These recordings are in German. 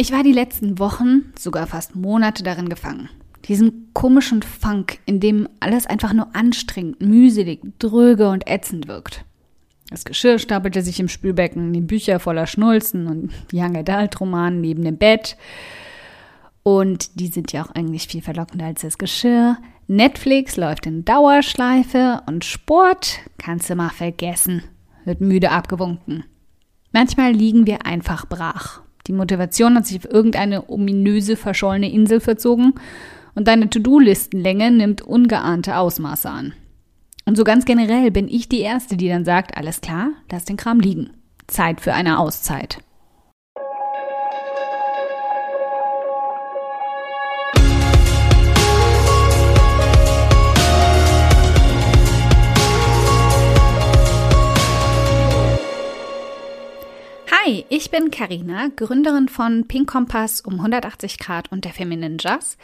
Ich war die letzten Wochen, sogar fast Monate darin gefangen. Diesen komischen Funk, in dem alles einfach nur anstrengend, mühselig, dröge und ätzend wirkt. Das Geschirr stapelte sich im Spülbecken, die Bücher voller Schnulzen und Young Adult Roman neben dem Bett. Und die sind ja auch eigentlich viel verlockender als das Geschirr. Netflix läuft in Dauerschleife und Sport kannst du mal vergessen, wird müde abgewunken. Manchmal liegen wir einfach brach. Die Motivation hat sich auf irgendeine ominöse, verschollene Insel verzogen und deine To-Do-Listenlänge nimmt ungeahnte Ausmaße an. Und so ganz generell bin ich die Erste, die dann sagt, alles klar, lass den Kram liegen. Zeit für eine Auszeit. Hi, ich bin Karina, Gründerin von Pink Kompass um 180 Grad und der Feminine Jazz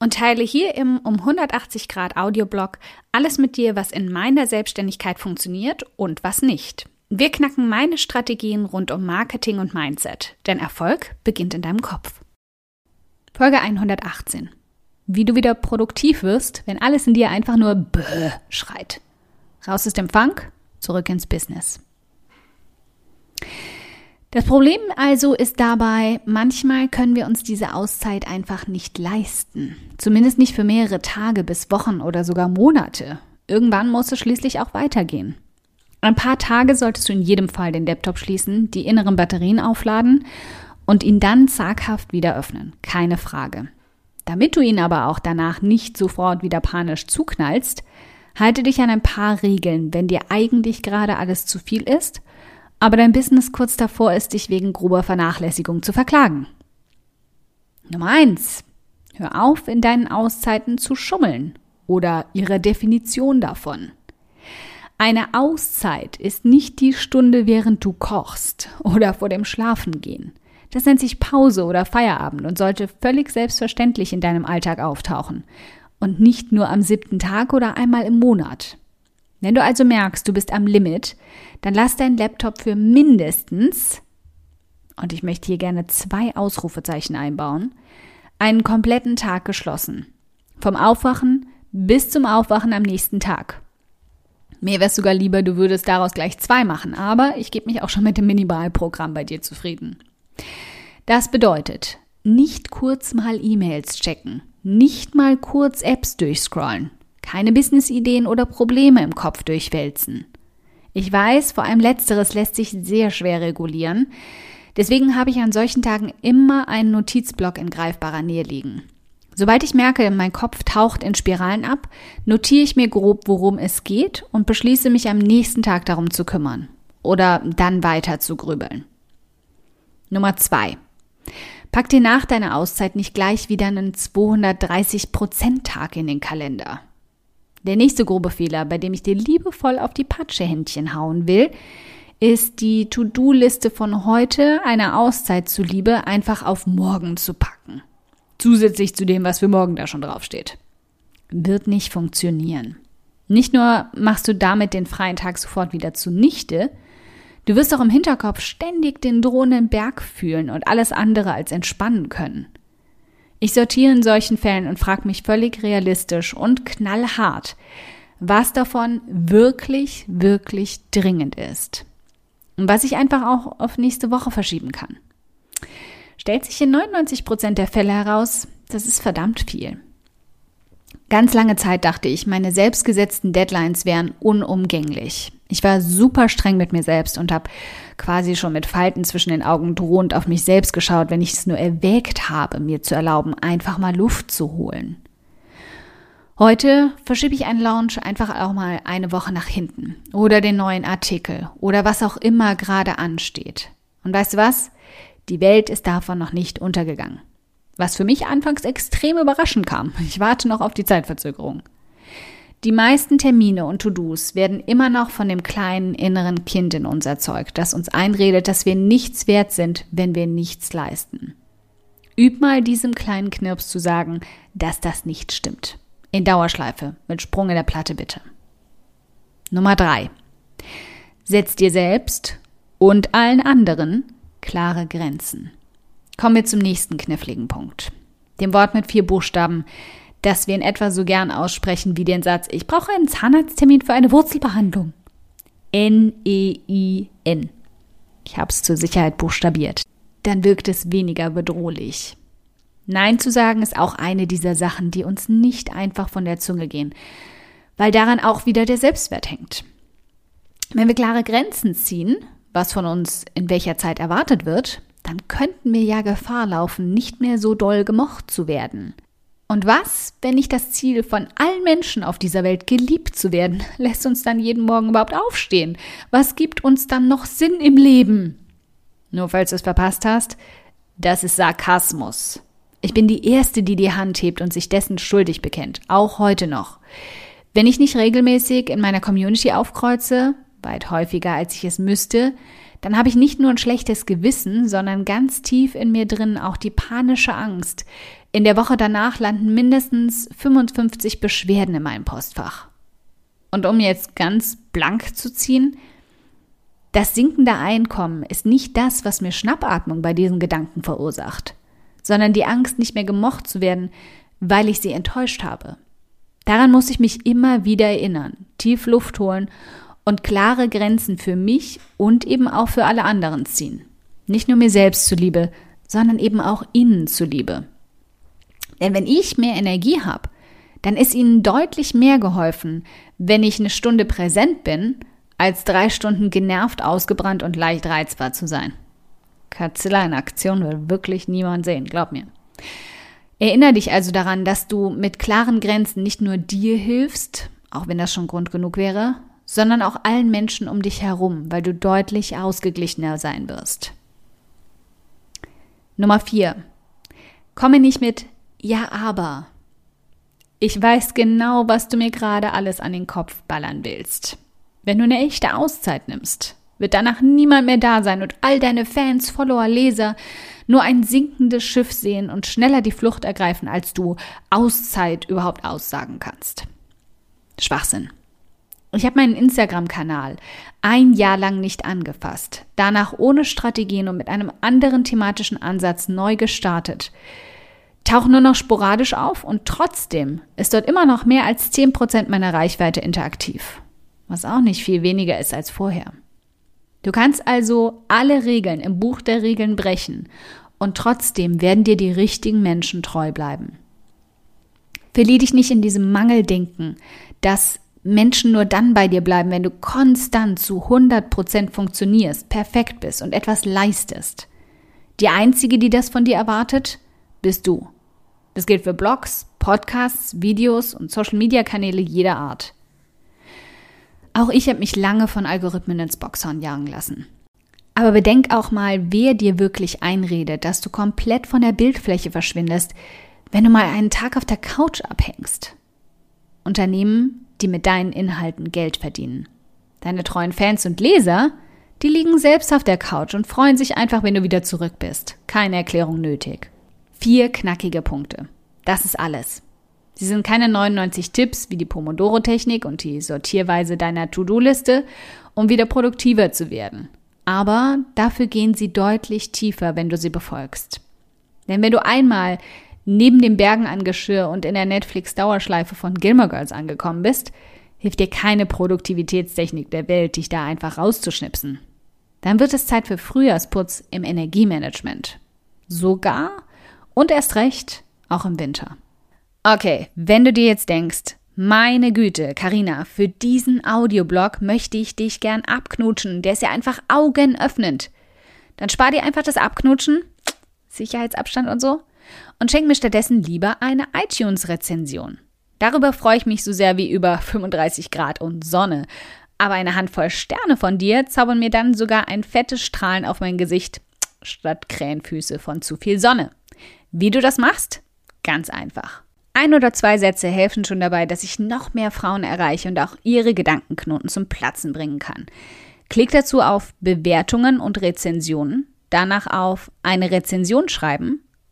und teile hier im um 180 Grad Audioblog alles mit dir, was in meiner Selbstständigkeit funktioniert und was nicht. Wir knacken meine Strategien rund um Marketing und Mindset, denn Erfolg beginnt in deinem Kopf. Folge 118. Wie du wieder produktiv wirst, wenn alles in dir einfach nur Bäh schreit. Raus aus dem Funk, zurück ins Business. Das Problem also ist dabei, manchmal können wir uns diese Auszeit einfach nicht leisten. Zumindest nicht für mehrere Tage bis Wochen oder sogar Monate. Irgendwann muss es schließlich auch weitergehen. Ein paar Tage solltest du in jedem Fall den Laptop schließen, die inneren Batterien aufladen und ihn dann zaghaft wieder öffnen. Keine Frage. Damit du ihn aber auch danach nicht sofort wieder panisch zuknallst, halte dich an ein paar Regeln, wenn dir eigentlich gerade alles zu viel ist – aber dein Business kurz davor ist, dich wegen grober Vernachlässigung zu verklagen. Nummer eins: Hör auf, in deinen Auszeiten zu schummeln oder ihre Definition davon. Eine Auszeit ist nicht die Stunde, während du kochst oder vor dem Schlafengehen. Das nennt sich Pause oder Feierabend und sollte völlig selbstverständlich in deinem Alltag auftauchen und nicht nur am siebten Tag oder einmal im Monat. Wenn du also merkst, du bist am Limit, dann lass deinen Laptop für mindestens, und ich möchte hier gerne zwei Ausrufezeichen einbauen, einen kompletten Tag geschlossen. Vom Aufwachen bis zum Aufwachen am nächsten Tag. Mir wäre es sogar lieber, du würdest daraus gleich zwei machen, aber ich gebe mich auch schon mit dem Minimalprogramm bei dir zufrieden. Das bedeutet, nicht kurz mal E-Mails checken, nicht mal kurz Apps durchscrollen, keine Businessideen oder Probleme im Kopf durchwälzen. Ich weiß, vor allem letzteres lässt sich sehr schwer regulieren. Deswegen habe ich an solchen Tagen immer einen Notizblock in greifbarer Nähe liegen. Sobald ich merke, mein Kopf taucht in Spiralen ab, notiere ich mir grob, worum es geht und beschließe mich am nächsten Tag darum zu kümmern oder dann weiter zu grübeln. Nummer zwei. Pack dir nach deiner Auszeit nicht gleich wieder einen 230%-Tag in den Kalender. Der nächste grobe Fehler, bei dem ich dir liebevoll auf die Patschehändchen hauen will, ist die To-Do-Liste von heute einer Auszeit zuliebe einfach auf morgen zu packen. Zusätzlich zu dem, was für morgen da schon draufsteht. Wird nicht funktionieren. Nicht nur machst du damit den freien Tag sofort wieder zunichte, du wirst auch im Hinterkopf ständig den drohenden Berg fühlen und alles andere als entspannen können. Ich sortiere in solchen Fällen und frage mich völlig realistisch und knallhart, was davon wirklich, wirklich dringend ist. Und was ich einfach auch auf nächste Woche verschieben kann. Stellt sich in 99 Prozent der Fälle heraus, das ist verdammt viel. Ganz lange Zeit dachte ich, meine selbstgesetzten Deadlines wären unumgänglich. Ich war super streng mit mir selbst und habe quasi schon mit Falten zwischen den Augen drohend auf mich selbst geschaut, wenn ich es nur erwägt habe, mir zu erlauben, einfach mal Luft zu holen. Heute verschiebe ich einen Launch einfach auch mal eine Woche nach hinten oder den neuen Artikel oder was auch immer gerade ansteht. Und weißt du was? Die Welt ist davon noch nicht untergegangen. Was für mich anfangs extrem überraschend kam. Ich warte noch auf die Zeitverzögerung. Die meisten Termine und To-Dos werden immer noch von dem kleinen inneren Kind in uns erzeugt, das uns einredet, dass wir nichts wert sind, wenn wir nichts leisten. Üb mal diesem kleinen Knirps zu sagen, dass das nicht stimmt. In Dauerschleife, mit Sprung in der Platte bitte. Nummer drei: Setz dir selbst und allen anderen klare Grenzen. Kommen wir zum nächsten kniffligen Punkt. Dem Wort mit vier Buchstaben, das wir in etwa so gern aussprechen wie den Satz, ich brauche einen Zahnarzttermin für eine Wurzelbehandlung. N-E-I-N. Ich habe es zur Sicherheit buchstabiert. Dann wirkt es weniger bedrohlich. Nein zu sagen ist auch eine dieser Sachen, die uns nicht einfach von der Zunge gehen, weil daran auch wieder der Selbstwert hängt. Wenn wir klare Grenzen ziehen, was von uns in welcher Zeit erwartet wird, dann könnten wir ja Gefahr laufen, nicht mehr so doll gemocht zu werden. Und was, wenn nicht das Ziel von allen Menschen auf dieser Welt geliebt zu werden, lässt uns dann jeden Morgen überhaupt aufstehen? Was gibt uns dann noch Sinn im Leben? Nur falls du es verpasst hast, das ist Sarkasmus. Ich bin die Erste, die die Hand hebt und sich dessen schuldig bekennt, auch heute noch. Wenn ich nicht regelmäßig in meiner Community aufkreuze, weit häufiger als ich es müsste, dann habe ich nicht nur ein schlechtes Gewissen, sondern ganz tief in mir drin auch die panische Angst. In der Woche danach landen mindestens 55 Beschwerden in meinem Postfach. Und um jetzt ganz blank zu ziehen, das sinkende Einkommen ist nicht das, was mir Schnappatmung bei diesen Gedanken verursacht, sondern die Angst, nicht mehr gemocht zu werden, weil ich sie enttäuscht habe. Daran muss ich mich immer wieder erinnern, tief Luft holen und klare Grenzen für mich und eben auch für alle anderen ziehen. Nicht nur mir selbst zuliebe, sondern eben auch ihnen zuliebe. Denn wenn ich mehr Energie habe, dann ist ihnen deutlich mehr geholfen, wenn ich eine Stunde präsent bin, als drei Stunden genervt, ausgebrannt und leicht reizbar zu sein. Katzilla in Aktion will wirklich niemand sehen, glaub mir. Erinnere dich also daran, dass du mit klaren Grenzen nicht nur dir hilfst, auch wenn das schon Grund genug wäre, sondern auch allen Menschen um dich herum, weil du deutlich ausgeglichener sein wirst. Nummer vier: Komme nicht mit Ja, aber. Ich weiß genau, was du mir gerade alles an den Kopf ballern willst. Wenn du eine echte Auszeit nimmst, wird danach niemand mehr da sein und all deine Fans, Follower, Leser nur ein sinkendes Schiff sehen und schneller die Flucht ergreifen, als du Auszeit überhaupt aussagen kannst. Schwachsinn. Ich habe meinen Instagram-Kanal ein Jahr lang nicht angefasst, danach ohne Strategien und mit einem anderen thematischen Ansatz neu gestartet. Tauche nur noch sporadisch auf und trotzdem ist dort immer noch mehr als 10% meiner Reichweite interaktiv, was auch nicht viel weniger ist als vorher. Du kannst also alle Regeln im Buch der Regeln brechen und trotzdem werden dir die richtigen Menschen treu bleiben. Verlier dich nicht in diesem Mangeldenken, dass Menschen nur dann bei dir bleiben, wenn du konstant zu 100 Prozent funktionierst, perfekt bist und etwas leistest. Die einzige, die das von dir erwartet, bist du. Das gilt für Blogs, Podcasts, Videos und Social-Media-Kanäle jeder Art. Auch ich habe mich lange von Algorithmen ins Boxhorn jagen lassen. Aber bedenk auch mal, wer dir wirklich einredet, dass du komplett von der Bildfläche verschwindest, wenn du mal einen Tag auf der Couch abhängst. Unternehmen die mit deinen Inhalten Geld verdienen. Deine treuen Fans und Leser, die liegen selbst auf der Couch und freuen sich einfach, wenn du wieder zurück bist. Keine Erklärung nötig. Vier knackige Punkte. Das ist alles. Sie sind keine 99 Tipps wie die Pomodoro-Technik und die Sortierweise deiner To-Do-Liste, um wieder produktiver zu werden. Aber dafür gehen sie deutlich tiefer, wenn du sie befolgst. Denn wenn du einmal neben den Bergen an Geschirr und in der Netflix-Dauerschleife von Gilmore Girls angekommen bist, hilft dir keine Produktivitätstechnik der Welt, dich da einfach rauszuschnipsen. Dann wird es Zeit für Frühjahrsputz im Energiemanagement. Sogar und erst recht auch im Winter. Okay, wenn du dir jetzt denkst, meine Güte, Karina, für diesen Audioblog möchte ich dich gern abknutschen, der ist ja einfach augenöffnend. Dann spar dir einfach das Abknutschen, Sicherheitsabstand und so, und schenk mir stattdessen lieber eine iTunes-Rezension. Darüber freue ich mich so sehr wie über 35 Grad und Sonne. Aber eine Handvoll Sterne von dir zaubern mir dann sogar ein fettes Strahlen auf mein Gesicht statt Krähenfüße von zu viel Sonne. Wie du das machst? Ganz einfach. Ein oder zwei Sätze helfen schon dabei, dass ich noch mehr Frauen erreiche und auch ihre Gedankenknoten zum Platzen bringen kann. Klick dazu auf Bewertungen und Rezensionen, danach auf eine Rezension schreiben